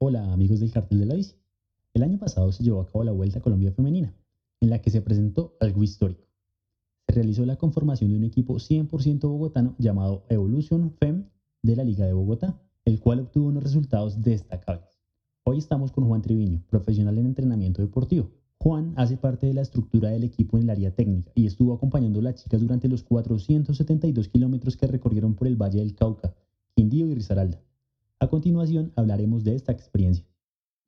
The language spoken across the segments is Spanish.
Hola amigos del cartel de la bici. El año pasado se llevó a cabo la Vuelta a Colombia Femenina, en la que se presentó algo histórico. Se realizó la conformación de un equipo 100% bogotano llamado Evolution FEM de la Liga de Bogotá, el cual obtuvo unos resultados destacables. Hoy estamos con Juan Triviño, profesional en entrenamiento deportivo. Juan hace parte de la estructura del equipo en el área técnica y estuvo acompañando a las chicas durante los 472 kilómetros que recorrieron por el Valle del Cauca, Quindío y Risaralda. A continuación hablaremos de esta experiencia.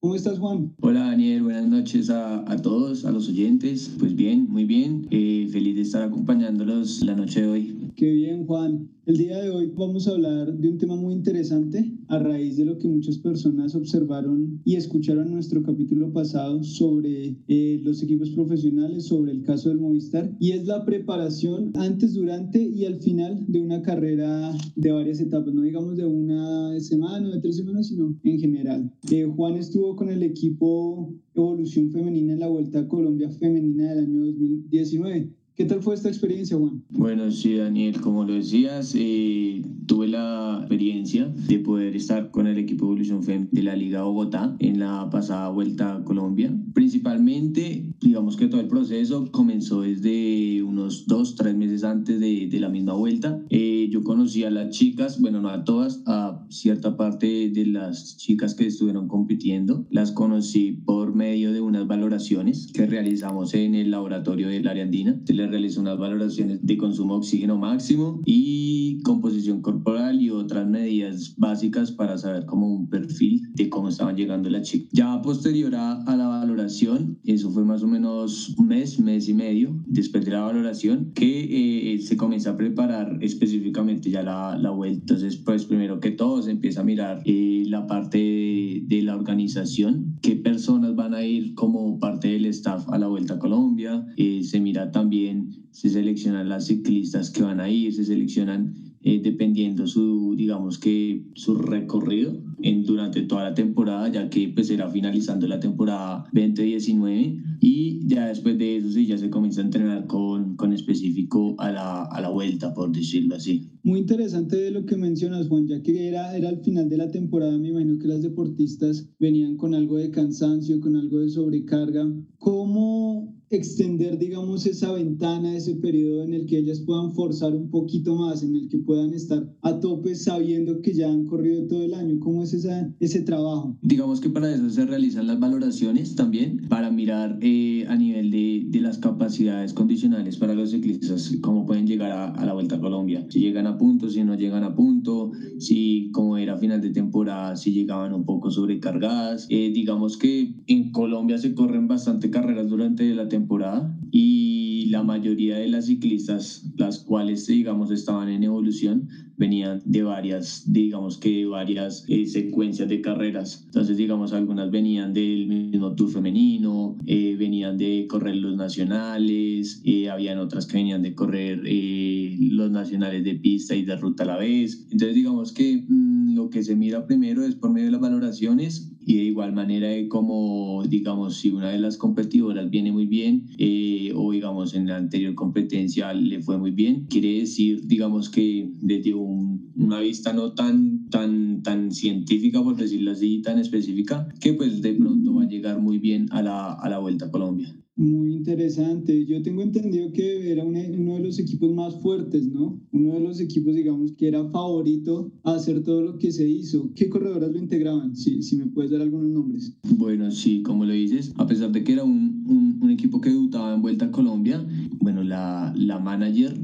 ¿Cómo estás, Juan? Hola, Daniel. Buenas noches a, a todos, a los oyentes. Pues bien, muy bien. Eh, feliz de estar acompañándolos la noche de hoy. Qué bien, Juan. El día de hoy vamos a hablar de un tema muy interesante a raíz de lo que muchas personas observaron y escucharon en nuestro capítulo pasado sobre eh, los equipos profesionales, sobre el caso del Movistar, y es la preparación antes, durante y al final de una carrera de varias etapas, no digamos de una semana o de tres semanas, sino en general. Eh, Juan estuvo con el equipo Evolución Femenina en la Vuelta a Colombia Femenina del año 2019. ¿Qué tal fue esta experiencia, Juan? Bueno, sí, Daniel, como lo decías, eh, tuve la experiencia de poder estar con el equipo Evolución FEM de la Liga Bogotá en la pasada Vuelta a Colombia. Principalmente, digamos que todo el proceso comenzó desde unos dos, tres meses antes de, de la misma vuelta. Eh, yo conocí a las chicas, bueno, no a todas, a cierta parte de las chicas que estuvieron compitiendo. Las conocí por medio de unas valoraciones que realizamos en el laboratorio del área andina. Se les realizó unas valoraciones de consumo de oxígeno máximo y composición corporal y otras medidas básicas para saber como un perfil de cómo estaban llegando las chicas. Ya posterior a, a la valoración, eso fue más o menos un mes, mes y medio después de la valoración, que eh, se comienza a preparar específicamente ya la, la vuelta. Entonces, pues primero que todo se empieza a mirar eh, la parte de, de la organización, qué personas van a ir como parte del staff a la Vuelta a Colombia, eh, se mira también se seleccionan las ciclistas que van a ir, se seleccionan eh, dependiendo su, digamos que su recorrido en, durante toda la temporada, ya que pues será finalizando la temporada 2019 y ya después de eso sí ya se comienza a entrenar con, con específico a la, a la vuelta, por decirlo así. Muy interesante de lo que mencionas, Juan, ya que era, era al final de la temporada, me imagino que las deportistas venían con algo de cansancio, con algo de sobrecarga. ¿Cómo extender, digamos, esa ventana, ese periodo en el que ellas puedan forzar un poquito más, en el que puedan estar a tope sabiendo que ya han corrido todo el año? ¿Cómo es esa, ese trabajo? Digamos que para eso se realizan las valoraciones también, para mirar eh, a nivel de, de, las capacidades condicionales para los ciclistas, cómo pueden llegar a, a, la Vuelta a Colombia, si llegan a punto, si no llegan a punto, si como era final de temporada, si llegaban un poco sobrecargadas. Eh, digamos que en Colombia se corren bastante carreras durante la temporada temporada y la mayoría de las ciclistas, las cuales digamos estaban en evolución, venían de varias, digamos que varias eh, secuencias de carreras. Entonces, digamos, algunas venían del mismo Tour femenino, eh, venían de correr los nacionales, eh, habían otras que venían de correr eh, los nacionales de pista y de ruta a la vez. Entonces, digamos que mmm, lo que se mira primero es por medio de las valoraciones y de igual manera como, digamos, si una de las competidoras viene muy bien eh, o, digamos, en la anterior competencia le fue muy bien, quiere decir, digamos, que desde un, una vista no tan, tan, tan científica, por decirlo así, tan específica, que pues de pronto va a llegar muy bien a la, a la Vuelta a Colombia. Muy interesante. Yo tengo entendido que era uno de los equipos más fuertes, ¿no? Uno de los equipos, digamos, que era favorito a hacer todo lo que se hizo. ¿Qué corredoras lo integraban? Si, si me puedes dar algunos nombres. Bueno, sí, como lo dices, a pesar de que era un, un, un equipo que debutaba en Vuelta a Colombia, bueno, la, la manager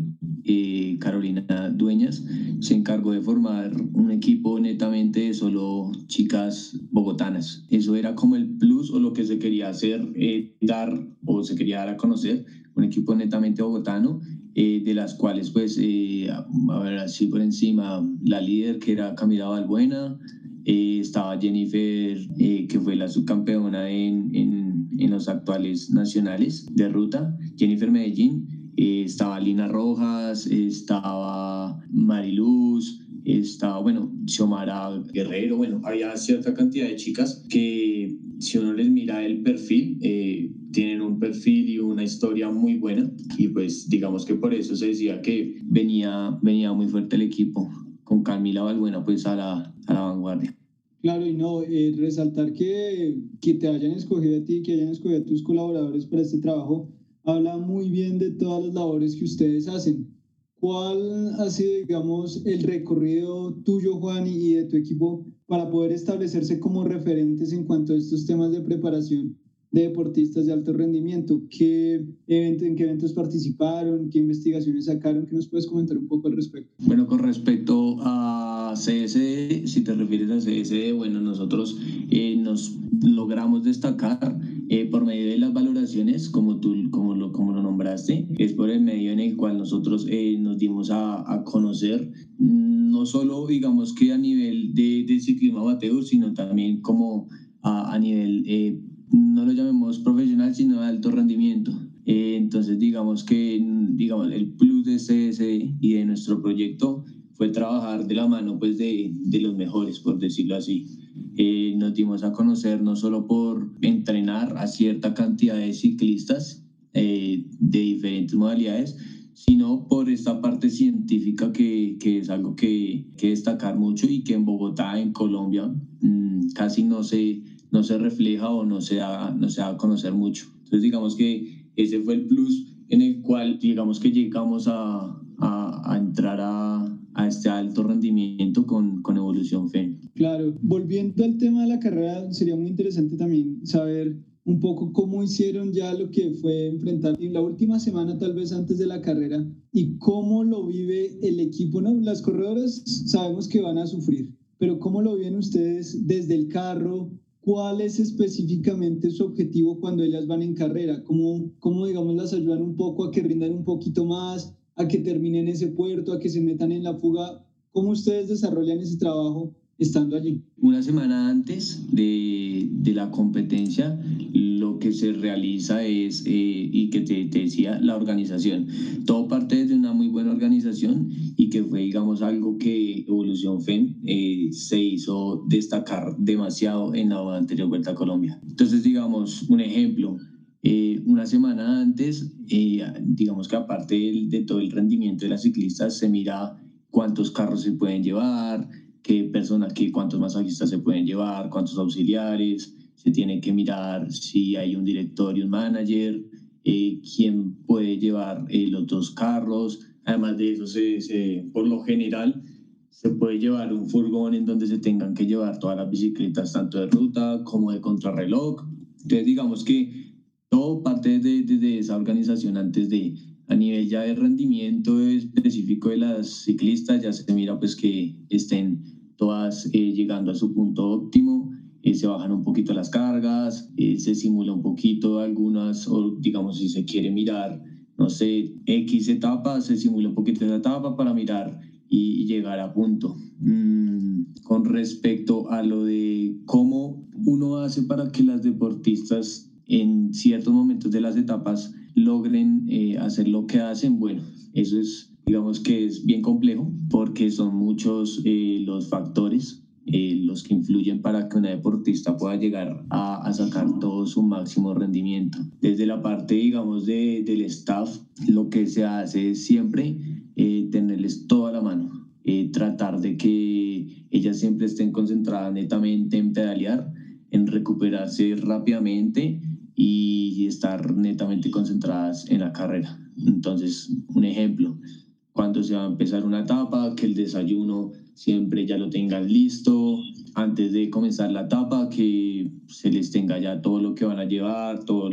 eh, Carolina Dueñas se encargó de formar un equipo netamente de solo chicas bogotanas. Eso era como el plus o lo que se quería hacer, eh, dar o se quería dar a conocer, un equipo netamente bogotano, eh, de las cuales pues, a ver, así por encima, la líder que era Camila Balbuena, estaba Jennifer, que fue la subcampeona en, en, en los actuales nacionales de ruta, Jennifer Medellín, eh, estaba Lina Rojas, estaba Mariluz, estaba, bueno, Xiomara Guerrero, bueno, había cierta cantidad de chicas que si uno les mira el perfil, eh, tienen un perfil y una historia muy buena y pues digamos que por eso se decía que venía, venía muy fuerte el equipo con Camila Balbuena pues a la, a la vanguardia. Claro, y no, eh, resaltar que, que te hayan escogido a ti, que hayan escogido a tus colaboradores para este trabajo, habla muy bien de todas las labores que ustedes hacen. ¿Cuál ha sido, digamos, el recorrido tuyo, Juan, y de tu equipo para poder establecerse como referentes en cuanto a estos temas de preparación de deportistas de alto rendimiento? ¿Qué evento, ¿En qué eventos participaron? ¿Qué investigaciones sacaron? ¿Qué nos puedes comentar un poco al respecto? Bueno, con respecto a CSD, si te refieres a CSD, bueno, nosotros eh, nos logramos destacar eh, por medio de las valoraciones, como tú como lo, como lo nombraste, es por el medio en el cual nosotros eh, nos dimos a, a, conocer, no solo digamos que a nivel de, de ciclismo amateur, sino también como a, a nivel, eh, no lo llamemos profesional, sino de alto rendimiento. Eh, entonces digamos que digamos, el plus de CSD y de nuestro proyecto fue trabajar de la mano pues de, de los mejores, por decirlo así. Eh, nos dimos a conocer no solo por entrenar a cierta cantidad de ciclistas eh, de diferentes modalidades, sino por esta parte científica que, que es algo que, que, destacar mucho y que en Bogotá, en Colombia, mmm, casi no se, no se refleja o no se, da, no se a conocer mucho. Entonces digamos que ese fue el plus en el cual digamos que llegamos a, a, entrar a, a este alto rendimiento con, con Evolución FEN. Claro, volviendo al tema de la carrera, sería muy interesante también saber un poco cómo hicieron ya lo que fue enfrentar en la última semana, tal vez antes de la carrera, y cómo lo vive el equipo. ¿no? Las corredoras sabemos que van a sufrir, pero cómo lo viven ustedes desde el carro, ¿Cuál es específicamente su objetivo cuando ellas van en carrera? ¿Cómo, ¿Cómo, digamos, las ayudan un poco a que rindan un poquito más, a que terminen ese puerto, a que se metan en la fuga? ¿Cómo ustedes desarrollan ese trabajo estando allí? Una semana antes de, de la competencia, lo que se realiza es, eh, y que te, te, decía, la organización. Todo parte de una muy buena organización y que fue, digamos, algo que Evolución FEM eh, se hizo destacar demasiado en la anterior Vuelta a Colombia. Entonces, digamos, un ejemplo. Eh, una semana antes, eh, digamos que aparte de, de todo el rendimiento de las ciclistas, se mira cuántos carros se pueden llevar, qué personas, qué, cuántos masajistas se pueden llevar, cuántos auxiliares, se tiene que mirar si hay un director y un manager, eh, quién puede llevar eh, los dos carros. Además de eso, se, se, por lo general, se puede llevar un furgón en donde se tengan que llevar todas las bicicletas, tanto de ruta como de contrarreloj. Entonces, digamos que todo parte de, de, de esa organización antes de, a nivel ya de rendimiento específico de las ciclistas, ya se mira pues que estén todas eh, llegando a su punto óptimo eh, se bajan un poquito las cargas, eh, se simula un poquito algunas, o digamos si se quiere mirar, no sé, X etapa, se simula un poquito esa etapa para mirar y, llegar a punto. Mm, con respecto a lo de cómo uno hace para que las deportistas en ciertos momentos de las etapas logren eh, hacer lo que hacen, bueno, eso es, digamos que es bien complejo porque son muchos eh, los factores eh, los que influyen para que una deportista pueda llegar a, sacar todo su máximo rendimiento. Desde la parte, digamos, de, del staff, lo que se hace es siempre eh, tenerles toda la mano, eh, tratar de que ellas siempre estén concentradas netamente en pedalear, en recuperarse rápidamente y estar netamente concentradas en la carrera. Entonces, un ejemplo, cuando se va a empezar una etapa, que el desayuno siempre ya lo tengan listo, antes de comenzar la etapa, que se les tenga ya todo lo que van a llevar, toda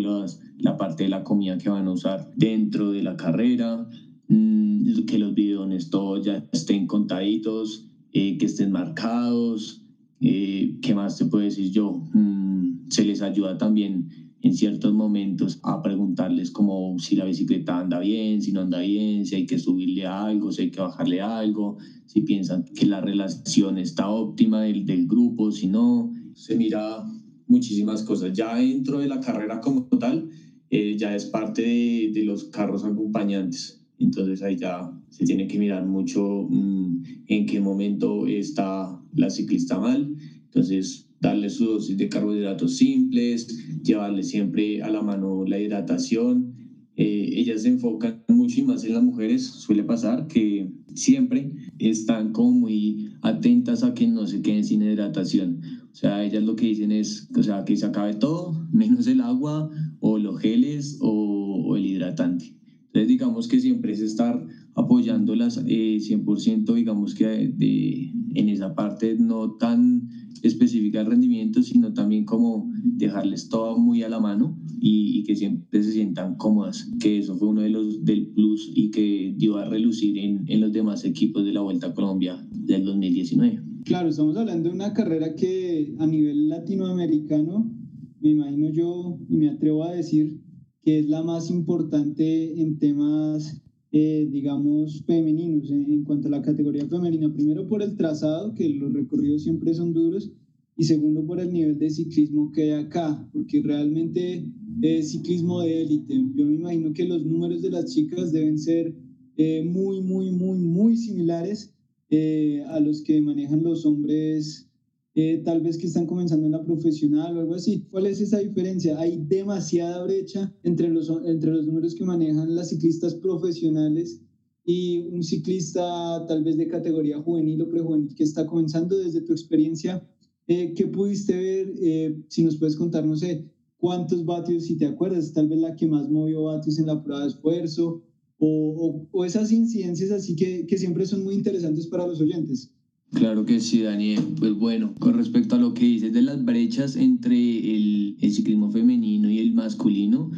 la parte de la comida que van a usar dentro de la carrera, mmm, que los bidones todos ya estén contaditos, eh, que estén marcados, eh, ¿qué más te puedo decir yo? Mmm, se les ayuda también en ciertos momentos a preguntarles como si la bicicleta anda bien, si no anda bien, si hay que subirle algo, si hay que bajarle algo, si piensan que la relación está óptima del, del grupo, si no, se mira muchísimas cosas. Ya dentro de la carrera como tal, eh, ya es parte de, de, los carros acompañantes. Entonces ahí ya se tiene que mirar mucho mmm, en qué momento está la ciclista mal. Entonces darle su dosis de carbohidratos simples, llevarle siempre a la mano la hidratación. Eh, ellas se enfocan mucho y más en las mujeres, suele pasar que siempre están como muy atentas a que no se queden sin hidratación. O sea, ellas lo que dicen es, o sea, que se acabe todo, menos el agua o los geles o, el hidratante. Entonces, digamos que siempre es estar apoyándolas eh, 100%, digamos que de, en esa parte no tan específica de rendimiento, sino también como dejarles todo muy a la mano y, que siempre se sientan cómodas, que eso fue uno de los del plus y que dio a relucir en, en los demás equipos de la Vuelta a Colombia del 2019. Claro, estamos hablando de una carrera que a nivel latinoamericano, me imagino yo y me atrevo a decir que es la más importante en temas eh, digamos, femeninos en, cuanto a la categoría femenina. Primero por el trazado, que los recorridos siempre son duros, y segundo por el nivel de ciclismo que hay acá, porque realmente es ciclismo de élite. Yo me imagino que los números de las chicas deben ser eh, muy, muy, muy, muy similares eh, a los que manejan los hombres eh, tal vez que están comenzando en la profesional o algo así. ¿Cuál es esa diferencia? Hay demasiada brecha entre los, entre los números que manejan las ciclistas profesionales y un ciclista tal vez de categoría juvenil o prejuvenil que está comenzando desde tu experiencia. Eh, ¿Qué pudiste ver? Eh, si nos puedes contar, no sé, cuántos vatios, si te acuerdas, tal vez la que más movió vatios en la prueba de esfuerzo o, o, esas incidencias así que, que siempre son muy interesantes para los oyentes. Claro que sí, Daniel. Pues bueno, con respecto a lo que dices de las brechas entre el, ciclismo femenino y el masculino,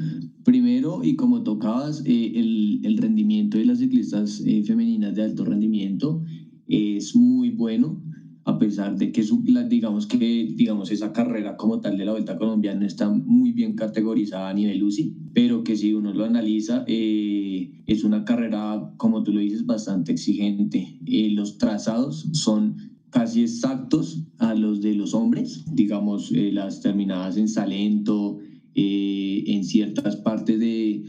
primero, y como tocabas, eh, el, el, rendimiento de las ciclistas eh, femeninas de alto rendimiento es muy bueno a pesar de que su, digamos que digamos esa carrera como tal de la Vuelta Colombiana está muy bien categorizada a nivel UCI, pero que si uno lo analiza eh, es una carrera, como tú lo dices, bastante exigente. Eh, los trazados son casi exactos a los de los hombres, digamos eh, las terminadas en Salento, en ciertas partes de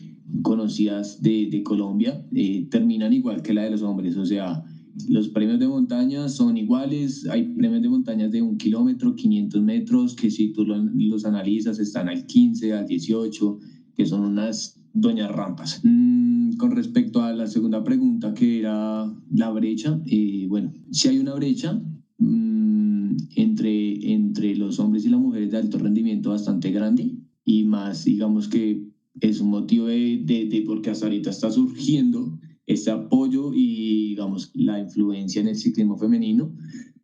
conocidas de, de Colombia, terminan igual que la de los hombres, o sea, los premios de montaña son iguales, hay premios de montañas de un kilómetro, 500 metros, que si tú los analizas están al 15, al 18, que son unas doñas rampas. Mm, con respecto a la segunda pregunta, que era la brecha, eh, bueno, si hay una brecha mm, entre, entre los hombres y las mujeres de alto rendimiento bastante grande y más, digamos que es un motivo de, de, de porque hasta ahorita está surgiendo este apoyo y, digamos, la influencia en el ciclismo femenino.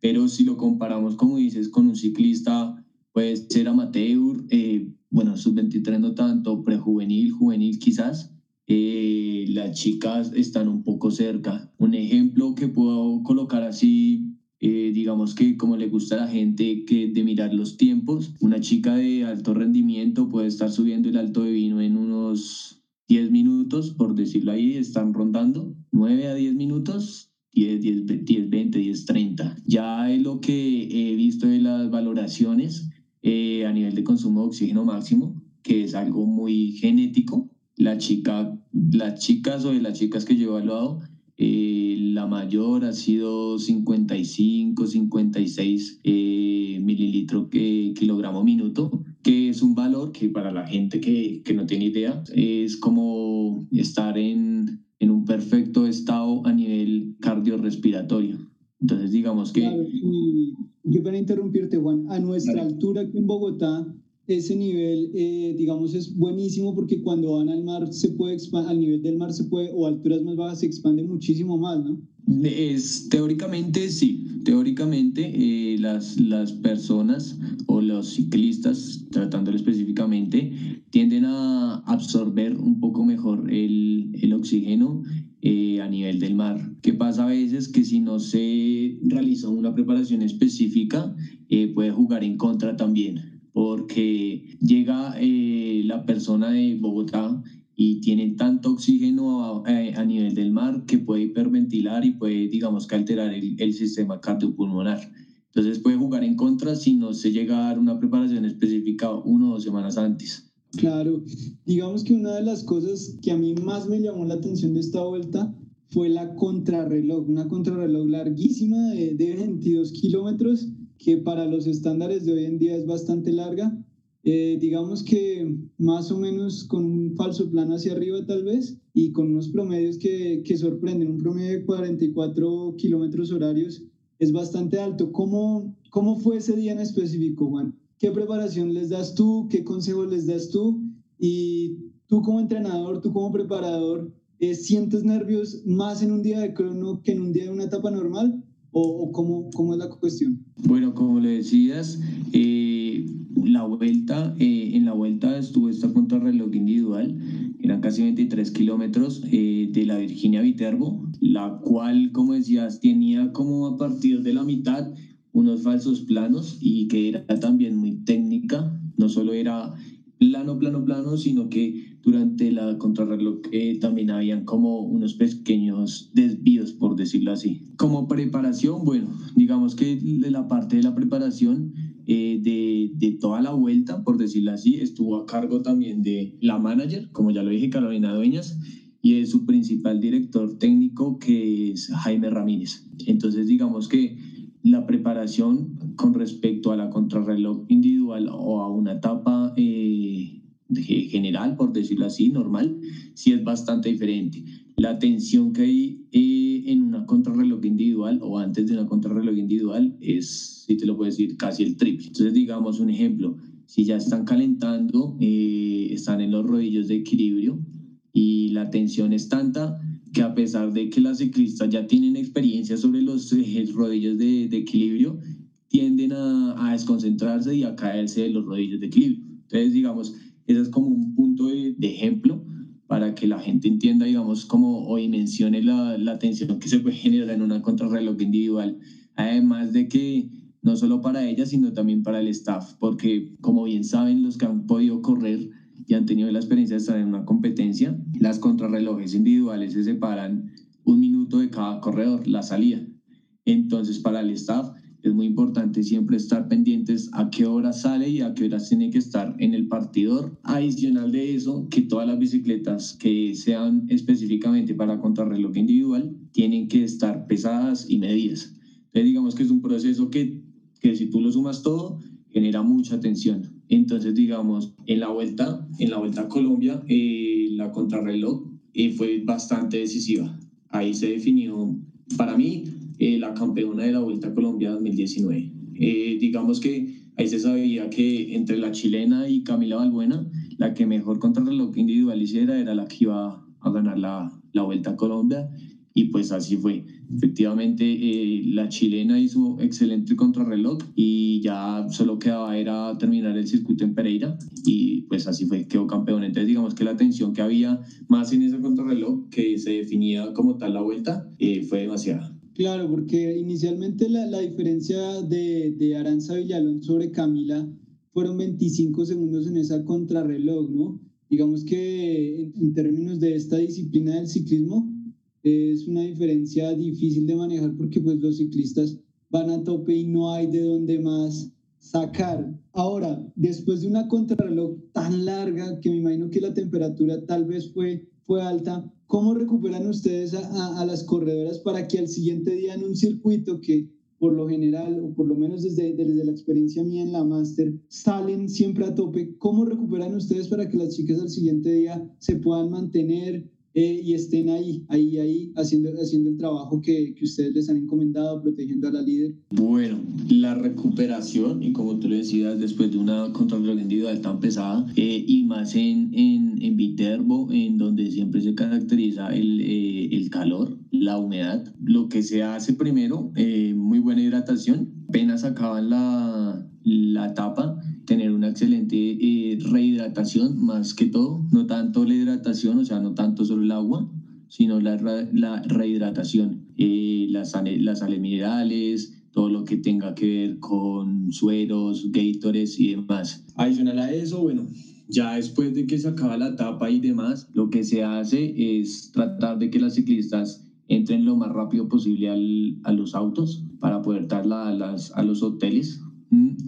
Pero si lo comparamos, como dices, con un ciclista, puede ser amateur, eh, bueno, sub-23 no tanto, prejuvenil, juvenil quizás, eh, las chicas están un poco cerca. Un ejemplo que puedo colocar así, eh, digamos que como le gusta a la gente que de mirar los tiempos, una chica de alto rendimiento puede estar subiendo el alto de vino en unos 10 minutos, por decirlo ahí, están rondando 9 a 10 minutos, 10, 10, 10 20, 10, 30. Ya es lo que he visto de las valoraciones eh, a nivel de consumo de oxígeno máximo, que es algo muy genético. La chica, las chicas o de las chicas que yo he evaluado, eh, la mayor ha sido 55, 56 eh, mililitros que kilogramo minuto que es un valor que para la gente que, que no tiene idea es como estar en, en, un perfecto estado a nivel cardiorrespiratorio. Entonces, digamos que... Claro, yo para interrumpirte, Juan, a nuestra altura aquí en Bogotá, ese nivel, eh, digamos, es buenísimo porque cuando van al mar se puede al nivel del mar se puede, o alturas más bajas se expande muchísimo más, ¿no? Es, teóricamente sí, teóricamente eh, las, las personas o los ciclistas, tratándolo específicamente, tienden a absorber un poco mejor el, el oxígeno eh, a nivel del mar. ¿Qué pasa a veces? Que si no se realiza una preparación específica, eh, puede jugar en contra también, porque llega la persona de Bogotá y tienen tanto oxígeno a, a, nivel del mar que puede hiperventilar y puede, digamos, que alterar el, el, sistema cardiopulmonar. Entonces puede jugar en contra si no se llega a dar una preparación específica uno o dos semanas antes. Claro, digamos que una de las cosas que a mí más me llamó la atención de esta vuelta fue la contrarreloj, una contrarreloj larguísima de, de 22 kilómetros que para los estándares de hoy en día es bastante larga eh, digamos que más o menos con un falso plano hacia arriba tal vez y con unos promedios que, que sorprenden, un promedio de 44 kilómetros horarios es bastante alto. ¿Cómo, ¿Cómo fue ese día en específico, Juan? ¿Qué preparación les das tú? ¿Qué consejos les das tú? Y tú como entrenador, tú como preparador, eh, ¿sientes nervios más en un día de crono que en un día de una etapa normal? ¿O, cómo, cómo, es la cuestión? Bueno, como le decías, eh, la vuelta, eh, en la vuelta estuvo esta contrarreloj individual, eran casi 23 kilómetros de la Virginia Viterbo, la cual, como decías, tenía como a partir de la mitad unos falsos planos y que era también muy técnica, no solo era plano, plano, plano, sino que durante la contrarreloj eh, también habían como unos pequeños desvíos, por decirlo así. Como preparación, bueno, digamos que de la parte de la preparación eh, de, de, toda la vuelta, por decirlo así, estuvo a cargo también de la manager, como ya lo dije, Carolina Dueñas, y de su principal director técnico, que es Jaime Ramírez. Entonces, digamos que la preparación con respecto a la contrarreloj individual o a una etapa eh, general, por decirlo así, normal, sí es bastante diferente. La tensión que hay eh, en una contrarreloj individual o antes de una contrarreloj individual es, si te lo puedo decir, casi el triple. Entonces, digamos un ejemplo, si ya están calentando, eh, están en los rodillos de equilibrio y la tensión es tanta, que a pesar de que las ciclistas ya tienen experiencia sobre los rodillos de, de equilibrio, tienden a, a, desconcentrarse y a caerse de los rodillos de equilibrio. Entonces, digamos, ese es como un punto de, de ejemplo para que la gente entienda, digamos, como o dimensione la, la tensión que se puede generar en una contrarreloj individual. Además de que no solo para ella, sino también para el staff, porque como bien saben los que han podido correr, y han tenido la experiencia de estar en una competencia, las contrarrelojes individuales se separan un minuto de cada corredor, la salida. Entonces, para el staff es muy importante siempre estar pendientes a qué hora sale y a qué horas tiene que estar en el partidor. Adicional de eso, que todas las bicicletas que sean específicamente para contrarreloj individual tienen que estar pesadas y medidas. Entonces, digamos que es un proceso que, que si tú lo sumas todo, genera mucha tensión. Entonces, digamos, en la vuelta, en la vuelta a Colombia, eh, la contrarreloj eh, fue bastante decisiva. Ahí se definió, para mí, eh, la campeona de la Vuelta a Colombia 2019. digamos que ahí se sabía que entre la chilena y Camila Balbuena, la que mejor contrarreloj individual hiciera era la que iba a ganar la, la Vuelta a Colombia y pues así fue. Efectivamente, eh, la chilena hizo excelente contrarreloj y ya solo quedaba era terminar el circuito en Pereira y pues así fue, quedó campeón. Entonces digamos que la tensión que había más en ese contrarreloj que se definía como tal la vuelta eh, fue demasiada. Claro, porque inicialmente la, la diferencia de, de Aranza Villalón sobre Camila fueron 25 segundos en esa contrarreloj, ¿no? Digamos que en, en términos de esta disciplina del ciclismo, es una diferencia difícil de manejar porque pues los ciclistas van a tope y no hay de dónde más sacar. Ahora, después de una contrarreloj tan larga que me imagino que la temperatura tal vez fue, fue alta, ¿cómo recuperan ustedes a, las corredoras para que al siguiente día en un circuito que por lo general, o por lo menos desde, desde la experiencia mía en la máster, salen siempre a tope. ¿Cómo recuperan ustedes para que las chicas al siguiente día se puedan mantener, eh, y estén ahí, ahí, ahí, haciendo, haciendo el trabajo que, que, ustedes les han encomendado, protegiendo a la líder? Bueno, la recuperación, y como tú lo decías, después de una contrarreloj individual tan pesada, eh, y más en, en, en, Viterbo, en donde siempre se caracteriza el, eh, el calor, la humedad, lo que se hace primero, eh, muy buena hidratación, apenas acaban la, la etapa, tener una excelente eh, rehidratación más que todo, no tanto la hidratación, o sea, no tanto solo el agua, sino la, la rehidratación, eh, las, las sales minerales, todo lo que tenga que ver con sueros, gators y demás. Adicional a eso, bueno, ya después de que se acaba la etapa y demás, lo que se hace es tratar de que las ciclistas entren lo más rápido posible al, a los autos para poder darla a, los hoteles.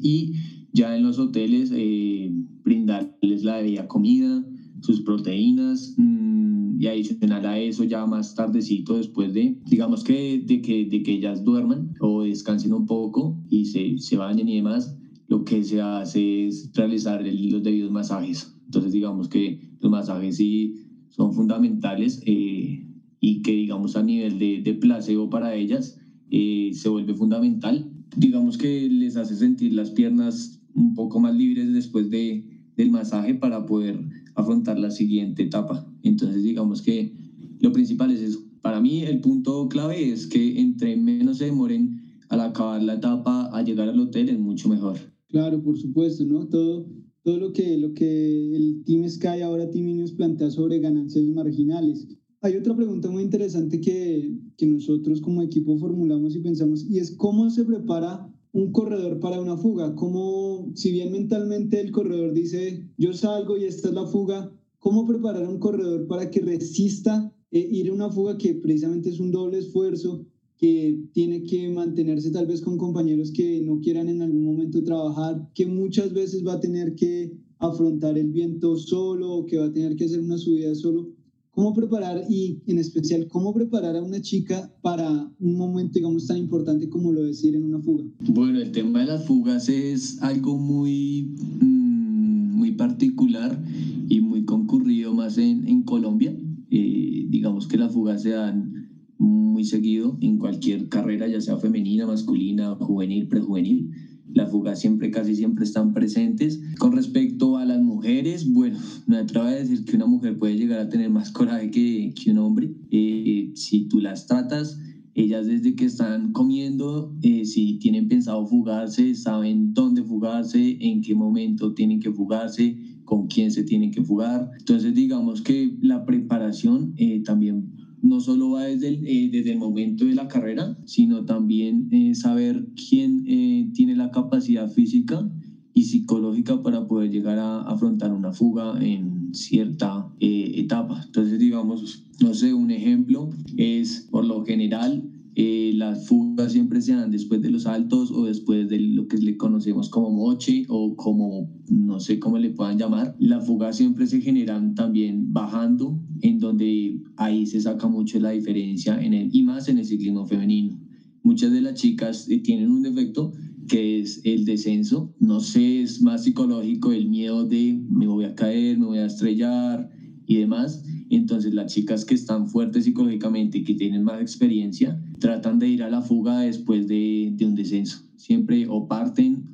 Y ya en los hoteles eh, brindarles la debida comida, sus proteínas mmm, y adicional a eso ya más tardecito después de, digamos que de que, de que ellas duerman o descansen un poco y se, se bañen y demás, lo que se hace es realizar el, los debidos masajes. Entonces digamos que los masajes sí son fundamentales eh, y que digamos a nivel de, de placebo para ellas eh, se vuelve fundamental. Digamos que les hace sentir las piernas un poco más libres después de, del masaje para poder afrontar la siguiente etapa. Entonces, digamos que lo principal es eso. Para mí, el punto clave es que entre menos se demoren al acabar la etapa a llegar al hotel es mucho mejor. Claro, por supuesto, ¿no? Todo, todo lo, que, lo que el Team Sky ahora Team Ineos plantea sobre ganancias marginales. Hay otra pregunta muy interesante que, que nosotros como equipo formulamos y pensamos, y es cómo se prepara un corredor para una fuga. Cómo, si bien mentalmente el corredor dice, yo salgo y esta es la fuga, ¿cómo preparar un corredor para que resista eh, ir a una fuga que precisamente es un doble esfuerzo, que tiene que mantenerse tal vez con compañeros que no quieran en algún momento trabajar, que muchas veces va a tener que afrontar el viento solo, que va a tener que hacer una subida solo. ¿Cómo preparar y en especial cómo preparar a una chica para un momento, digamos, tan importante como lo decir en una fuga? Bueno, el tema de las fugas es algo muy, mm, muy particular y muy concurrido más en, en Colombia. Eh, digamos que las fugas se dan muy seguido en cualquier carrera, ya sea femenina, masculina, juvenil, prejuvenil las fugas siempre, casi siempre están presentes. Con respecto a las mujeres, bueno, me atrevo a decir que una mujer puede llegar a tener más coraje que, que un hombre. Eh, si tú las tratas, ellas desde que están comiendo, eh, si tienen pensado fugarse, saben dónde fugarse, en qué momento tienen que fugarse, con quién se tienen que fugar. Entonces digamos que la preparación eh, también no solo va desde el, eh, desde el momento de la carrera, sino también eh, saber quién eh, tiene la capacidad física y psicológica para poder llegar a afrontar una fuga en cierta etapa. Entonces, digamos, no sé, un ejemplo es por lo general eh, las fugas siempre se dan después de los altos o después de lo que le conocemos como moche o como no sé cómo le puedan llamar. Las fugas siempre se generan también bajando, en donde ahí se saca mucho la diferencia en el, y más en el ciclismo femenino. Muchas de las chicas eh, tienen un defecto que es el descenso. No sé, es más psicológico el miedo de me voy a caer, me voy a estrellar y demás. Entonces las chicas que están fuertes psicológicamente que tienen más experiencia tratan de ir a la fuga después de, de un descenso. Siempre o parten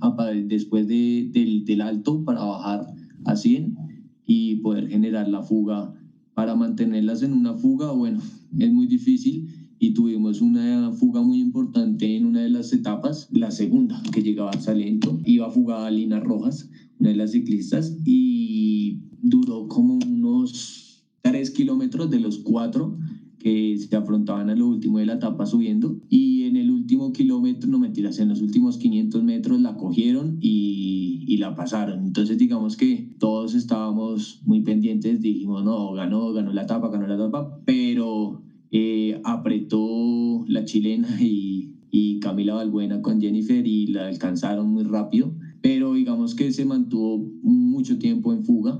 después de, del, del alto para bajar a 100 y poder generar la fuga. Para mantenerlas en una fuga, bueno, es muy difícil y tuvimos una fuga muy importante en una de las etapas, la segunda, que llegaba a Salento, iba a fugar a Lina Rojas, una de las ciclistas, y duró como unos tres kilómetros de los cuatro que se afrontaban a lo último de la etapa subiendo. Y en el último kilómetro, no mentiras, en los últimos 500 metros la cogieron y, la pasaron. Entonces digamos que todos estábamos muy pendientes, dijimos, no, ganó, ganó la etapa, ganó la etapa, pero eh, apretó la chilena y, y Camila Balbuena con Jennifer y la alcanzaron muy rápido, pero digamos que se mantuvo mucho tiempo en fuga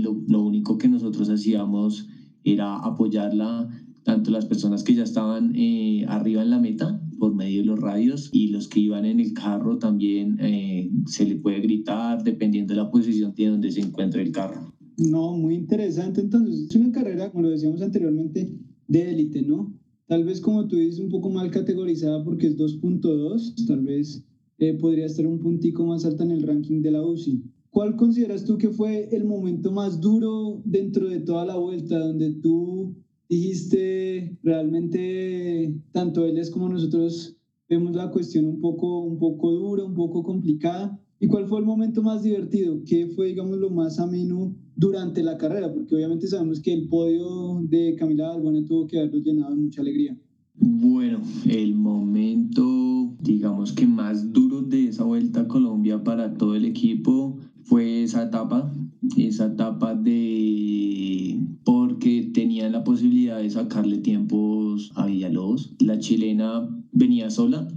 lo, lo, único que nosotros hacíamos era apoyarla, tanto las personas que ya estaban eh, arriba en la meta por medio de los radios y los que iban en el carro también eh, se le puede gritar dependiendo de la posición de donde se encuentra el carro. No, muy interesante. Entonces, es una carrera, como lo decíamos anteriormente, de élite, ¿no? Tal vez, como tú dices, un poco mal categorizada porque es 2.2, tal vez eh, podría estar un puntico más alta en el ranking de la UCI. ¿Cuál consideras tú que fue el momento más duro dentro de toda la vuelta, donde tú dijiste realmente, tanto ellas como nosotros vemos la cuestión un poco, un poco dura, un poco complicada? ¿Y cuál fue el momento más divertido? ¿Qué fue, digamos, lo más ameno durante la carrera? Porque obviamente sabemos que el podio de Camila Balbuena tuvo que haberlo llenado de mucha alegría. Bueno, el momento, digamos que más duro de esa vuelta a Colombia para todo el equipo esa etapa, esa etapa de porque tenían la posibilidad de sacarle tiempos a Villalobos. La chilena venía sola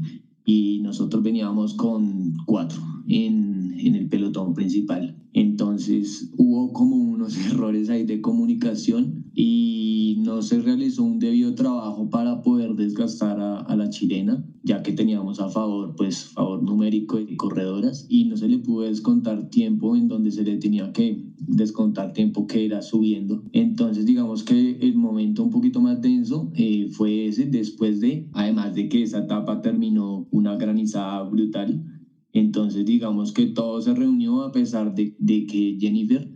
y nosotros veníamos con cuatro en, en el pelotón principal. Entonces hubo como unos errores ahí de comunicación y no se realizó un debido trabajo para poder desgastar a, a, la chilena, ya que teníamos a favor, pues, favor numérico de corredoras y no se le pudo descontar tiempo en donde se le tenía que descontar tiempo que era subiendo. Entonces, digamos que el momento un poquito más denso eh, fue ese, después de, además de que esa etapa terminó una granizada brutal. Entonces, digamos que todo se reunió a pesar de, de que Jennifer,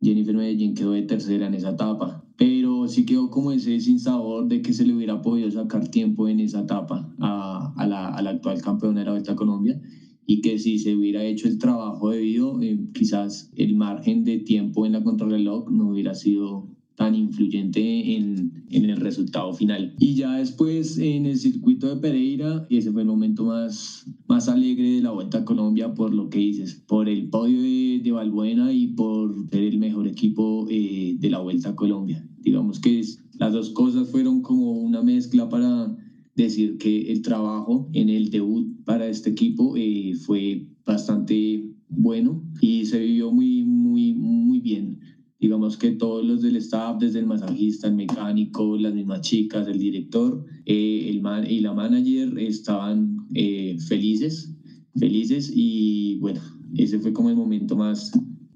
Jennifer Medellín quedó de tercera en esa etapa. Pero sí quedó como ese sabor de que se le hubiera podido sacar tiempo en esa etapa a, a, la, a la actual campeona de la Vuelta a Colombia y que si se hubiera hecho el trabajo debido, eh, quizás el margen de tiempo en la contrarreloj no hubiera sido tan influyente en, en, el resultado final. Y ya después en el circuito de Pereira, ese fue el momento más, más alegre de la Vuelta a Colombia por lo que dices, por el podio de, de Valbuena y por ser el mejor equipo eh, de la Vuelta a Colombia. Digamos que es, las dos cosas fueron como una mezcla para decir que el trabajo en el debut para este equipo eh, fue bastante bueno y se vivió muy, muy, muy bien. Digamos que todos los del staff, desde el masajista, el mecánico, las mismas chicas, el director eh, el man y la manager estaban eh, felices, felices y bueno, ese fue como el momento más,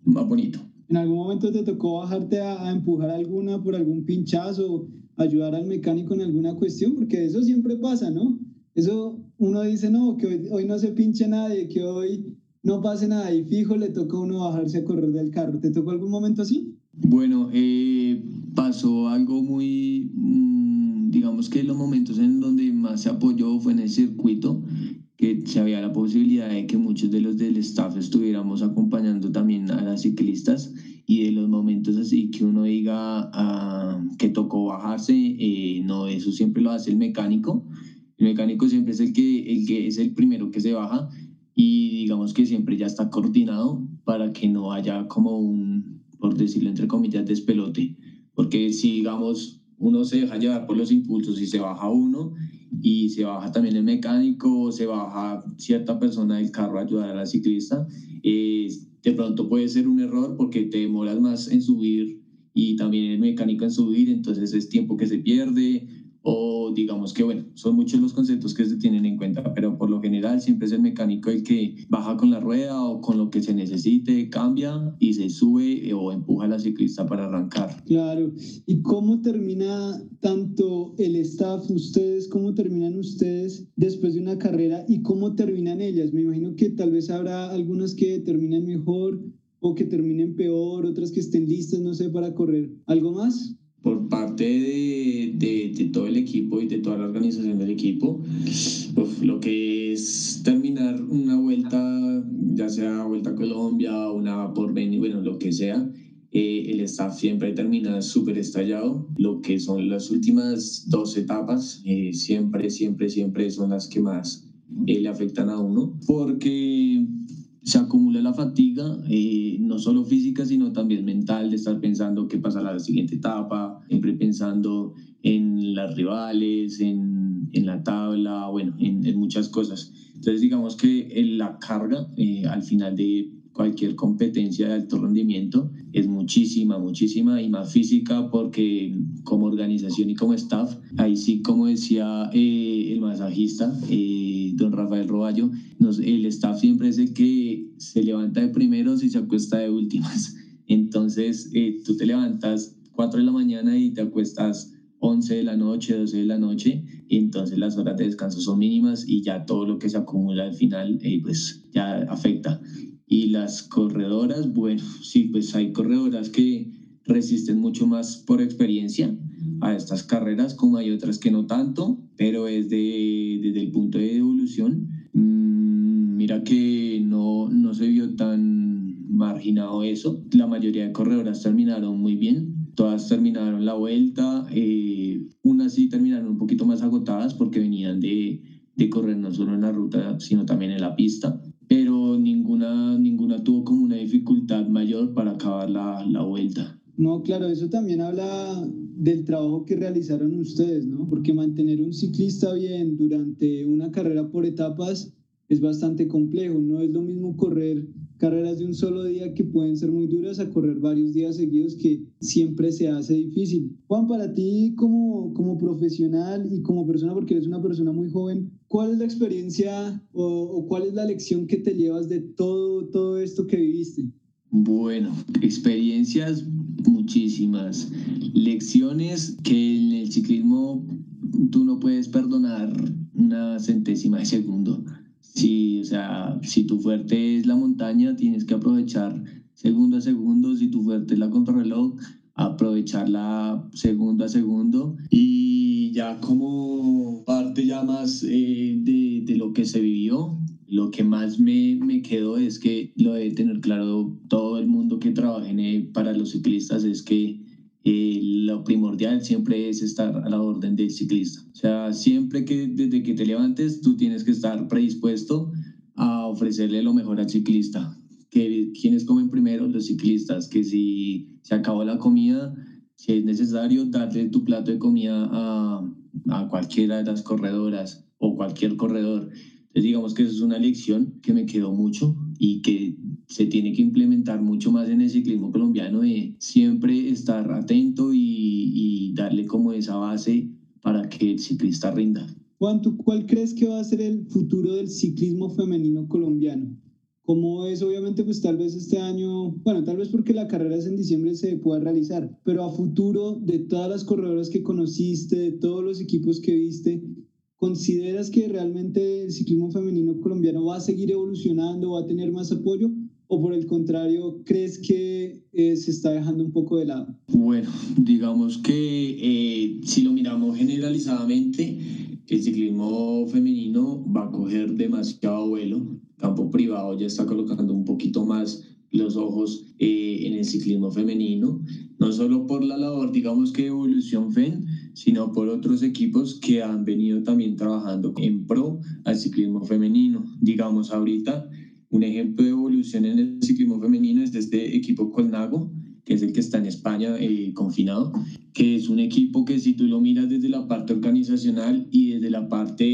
más bonito. ¿En algún momento te tocó bajarte a, a empujar alguna por algún pinchazo? ayudar al mecánico en alguna cuestión, porque eso siempre pasa, ¿no? Eso uno dice, no, que hoy, no se pinche nadie, que hoy no pase nada y fijo le toca a uno bajarse a correr del carro. ¿Te tocó algún momento así? Bueno, eh, pasó algo muy, mmm, digamos que los momentos en donde más se apoyó fue en el circuito, que se había la posibilidad de que muchos de los del staff estuviéramos acompañando también a las ciclistas y de los momentos así que uno diga uh, que tocó bajarse, eh, no, eso siempre lo hace el mecánico. El mecánico siempre es el que, el que es el primero que se baja y digamos que siempre ya está coordinado para que no haya como un, por decirlo entre comillas, despelote. Porque si digamos uno se deja llevar por los impulsos y se baja uno y se baja también el mecánico, se baja cierta persona del carro a ayudar a la ciclista, eh, de pronto puede ser un error porque te demoras más en subir y también el mecánico en subir, entonces es tiempo que se pierde o digamos que bueno, son muchos los conceptos que se tienen en cuenta, pero por lo general siempre es el mecánico el que baja con la rueda o con lo que se necesite, cambia y se sube o empuja a la ciclista para arrancar. Claro, ¿y cómo termina tanto el staff, ustedes, cómo terminan ustedes después de una carrera y cómo terminan ellas? Me imagino que tal vez habrá algunas que terminan mejor o que terminen peor, otras que estén listas, no sé, para correr. ¿Algo más? Por parte de, de, de, todo el equipo y de toda la organización del equipo, uf, lo que es terminar una vuelta, ya sea Vuelta a Colombia, una por venir, bueno, lo que sea, eh, el staff siempre termina súper estallado. Lo que son las últimas dos etapas, eh, siempre, siempre, siempre son las que más eh, le afectan a uno, porque se acumula la fatiga, eh, no solo física, sino también mental, de estar pensando qué pasa a la siguiente etapa, siempre pensando en las rivales, en, en la tabla, bueno, en, en, muchas cosas. Entonces, digamos que la carga eh, al final de cualquier competencia de alto rendimiento es muchísima, muchísima y más física porque como organización y como staff, ahí sí, como decía eh, el masajista, eh, don Rafael Roballo, el staff siempre es el que se levanta de primeros y se acuesta de últimas. Entonces, eh, tú te levantas 4 de la mañana y te acuestas 11 de la noche, 12 de la noche, entonces las horas de descanso son mínimas y ya todo lo que se acumula al final, pues ya afecta. Y las corredoras, bueno, sí, pues hay corredoras que resisten mucho más por experiencia a estas carreras, como hay otras que no tanto, pero es de, desde el punto de evolución. Mmm, mira que no, no se vio tan marginado eso. La mayoría de corredoras terminaron muy bien, todas terminaron la vuelta, eh, unas sí terminaron un poquito más agotadas porque venían de, de correr no solo en la ruta, sino también en la pista ninguna, ninguna tuvo como una dificultad mayor para acabar la, la vuelta. No, claro, eso también habla del trabajo que realizaron ustedes, ¿no? Porque mantener un ciclista bien durante una carrera por etapas es bastante complejo. No es lo mismo correr carreras de un solo día que pueden ser muy duras a correr varios días seguidos que siempre se hace difícil. Juan, para ti como, como profesional y como persona, porque eres una persona muy joven, ¿cuál es la experiencia o, o cuál es la lección que te llevas de todo, todo esto que viviste? Bueno, experiencias muchísimas, lecciones que en el ciclismo tú no puedes perdonar una centésima de segundo. Si, o sea, si tu fuerte es la montaña, tienes que aprovechar segundo a segundo. Si tu fuerte es la contrarreloj, aprovecharla segundo a segundo. Y ya como parte ya más eh, de, de, lo que se vivió, lo que más me, me quedó es que lo de tener claro todo el mundo que trabaja para los ciclistas es que lo primordial siempre es estar a la orden del ciclista. O sea, siempre que desde que te levantes tú tienes que estar predispuesto a ofrecerle lo mejor al ciclista. Que quienes comen primero, los ciclistas, que si se acabó la comida, si es necesario darle tu plato de comida a, a cualquiera de las corredoras o cualquier corredor. Entonces digamos que eso es una lección que me quedó mucho y que se tiene que implementar mucho más en el ciclismo colombiano de siempre estar atento y, y darle como esa base para que el ciclista rinda. Juan, ¿tú cuál crees que va a ser el futuro del ciclismo femenino colombiano? ¿Cómo es? Obviamente, pues tal vez este año, bueno, tal vez porque la carrera es en diciembre se pueda realizar, pero a futuro, de todas las corredoras que conociste, de todos los equipos que viste, ¿consideras que realmente el ciclismo femenino colombiano va a seguir evolucionando, va a tener más apoyo? ¿O por el contrario, crees que eh, se está dejando un poco de lado? Bueno, digamos que eh, si lo miramos generalizadamente, el ciclismo femenino va a coger demasiado vuelo. Campo privado ya está colocando un poquito más los ojos eh, en el ciclismo femenino, no solo por la labor, digamos que Evolución FEN, sino por otros equipos que han venido también trabajando en pro al ciclismo femenino. Digamos, ahorita un ejemplo de evolución en el ciclismo femenino es este equipo Colnago, que es el que está en España eh, confinado, que es un equipo que si tú lo miras desde la parte organizacional y desde la parte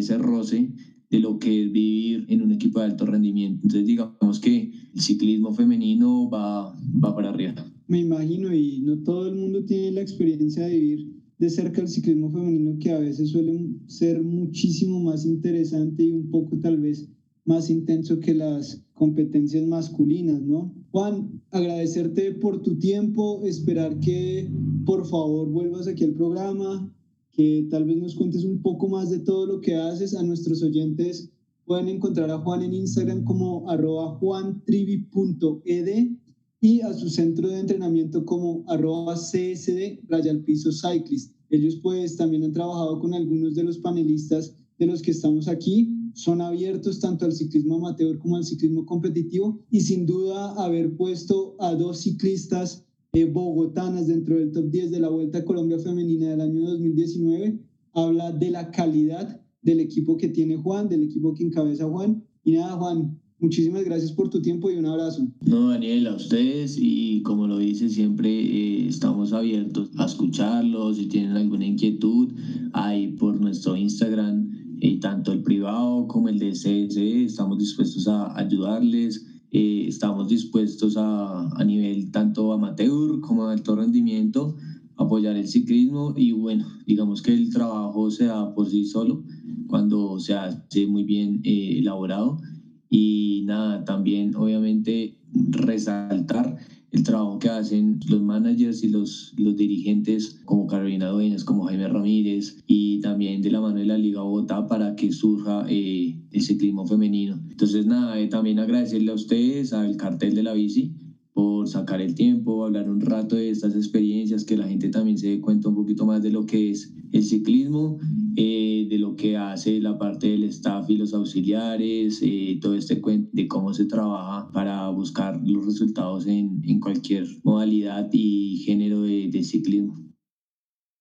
ese roce de lo que es vivir en un equipo de alto rendimiento. Entonces digamos que el ciclismo femenino va, va para arriba. Me imagino y no todo el mundo tiene la experiencia de vivir de cerca el ciclismo femenino que a veces suele ser muchísimo más interesante y un poco tal vez más intenso que las competencias masculinas, ¿no? Juan, agradecerte por tu tiempo, esperar que por favor vuelvas aquí al programa, tal vez nos cuentes un poco más de todo lo que haces. A nuestros oyentes pueden encontrar a Juan en Instagram como arroba juantrivi.ed y a su centro de entrenamiento como arroba csd cyclist. Ellos pues también han trabajado con algunos de los panelistas de los que estamos aquí, son abiertos tanto al ciclismo amateur como al ciclismo competitivo y sin duda haber puesto a dos ciclistas eh, bogotanas dentro del top 10 de la Vuelta a Colombia Femenina del año 2019 habla de la calidad del equipo que tiene Juan, del equipo que encabeza Juan. Y nada, Juan, Muchísimas gracias por tu tiempo y un abrazo. No, Daniel, a ustedes y como lo dice siempre, eh, estamos abiertos a escucharlos. Si tienen alguna inquietud, ahí por nuestro Instagram, eh, tanto el privado como el de CSE, estamos dispuestos a ayudarles. Eh, estamos dispuestos a, a nivel tanto amateur como de alto rendimiento apoyar el ciclismo y bueno, digamos que el trabajo se da por sí solo cuando se hace muy bien elaborado. Y nada, también obviamente resaltar el trabajo que hacen los managers y los, los dirigentes como Carolina Dueñas, como Jaime Ramírez y también de la mano de la Liga Bogotá para que surja eh, el ciclismo femenino. Entonces nada, eh, también agradecerle a ustedes, al cartel de la bici por sacar el tiempo, hablar un rato de estas experiencias, que la gente también se dé cuenta un poquito más de lo que es el ciclismo, eh, de lo que hace la parte del staff y los auxiliares, eh, todo este cuento de cómo se trabaja para buscar los resultados en, en cualquier modalidad y género de, de ciclismo.